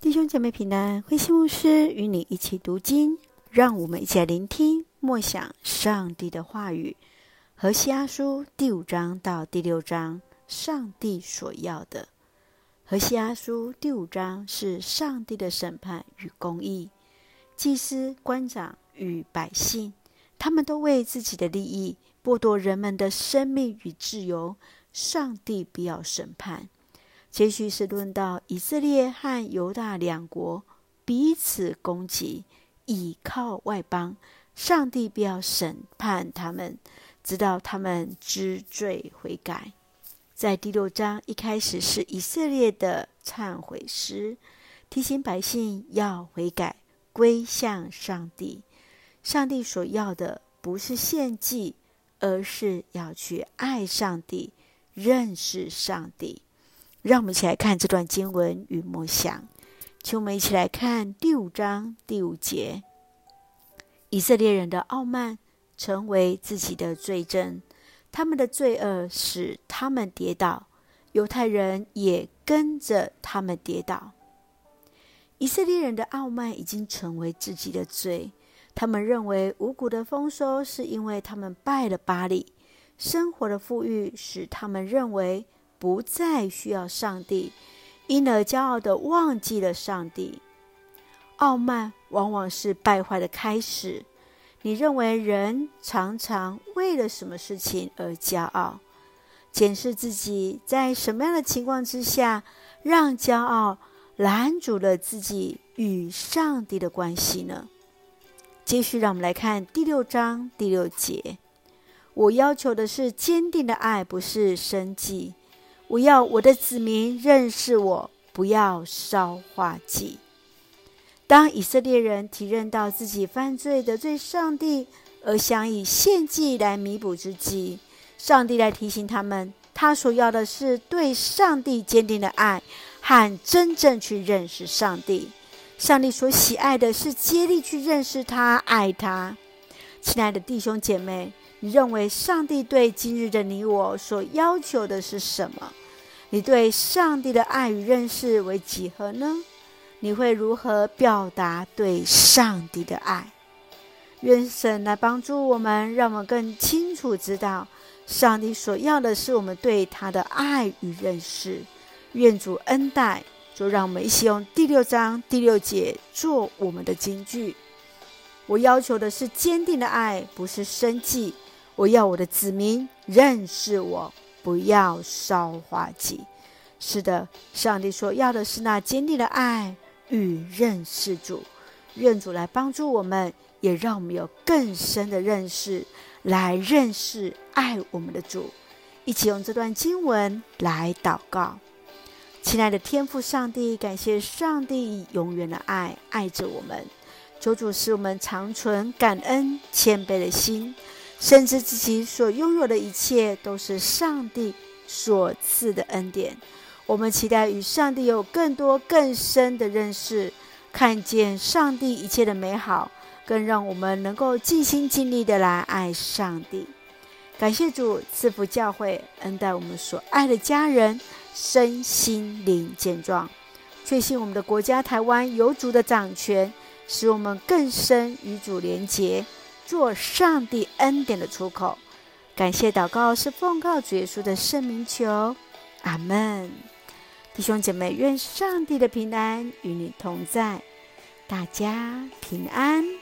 弟兄姐妹平安，慧馨牧师与你一起读经，让我们一起来聆听默想上帝的话语。何西阿书第五章到第六章，上帝所要的。何西阿书第五章是上帝的审判与公义，祭司、官长与百姓，他们都为自己的利益剥夺人们的生命与自由，上帝必要审判。接续是论到以色列和犹大两国彼此攻击，倚靠外邦，上帝必要审判他们，直到他们知罪悔改。在第六章一开始是以色列的忏悔诗，提醒百姓要悔改，归向上帝。上帝所要的不是献祭，而是要去爱上帝，认识上帝。让我们一起来看这段经文与默想，请我们一起来看第五章第五节。以色列人的傲慢成为自己的罪证，他们的罪恶使他们跌倒，犹太人也跟着他们跌倒。以色列人的傲慢已经成为自己的罪，他们认为五谷的丰收是因为他们拜了巴力，生活的富裕使他们认为。不再需要上帝，因而骄傲的忘记了上帝。傲慢往往是败坏的开始。你认为人常常为了什么事情而骄傲？检视自己在什么样的情况之下，让骄傲拦阻了自己与上帝的关系呢？继续，让我们来看第六章第六节。我要求的是坚定的爱，不是生计。我要我的子民认识我，不要烧化祭。当以色列人体认到自己犯罪得罪上帝，而想以献祭来弥补之际，上帝来提醒他们，他所要的是对上帝坚定的爱和真正去认识上帝。上帝所喜爱的是竭力去认识他、爱他。亲爱的弟兄姐妹，你认为上帝对今日的你我所要求的是什么？你对上帝的爱与认识为几何呢？你会如何表达对上帝的爱？愿神来帮助我们，让我们更清楚知道，上帝所要的是我们对他的爱与认识。愿主恩待，就让我们一起用第六章第六节做我们的金句。我要求的是坚定的爱，不是生计。我要我的子民认识我。不要烧化祭。是的，上帝所要的是那坚定的爱与认识主。愿主来帮助我们，也让我们有更深的认识，来认识爱我们的主。一起用这段经文来祷告。亲爱的天父上帝，感谢上帝永远的爱爱着我们。求主使我们常存感恩谦卑的心。深知自己所拥有的一切都是上帝所赐的恩典。我们期待与上帝有更多更深的认识，看见上帝一切的美好，更让我们能够尽心尽力的来爱上帝。感谢主赐福教会，恩待我们所爱的家人，身心灵健壮。确信我们的国家台湾有主的掌权，使我们更深与主连结。做上帝恩典的出口，感谢祷告是奉告主耶稣的圣名求，阿门。弟兄姐妹，愿上帝的平安与你同在，大家平安。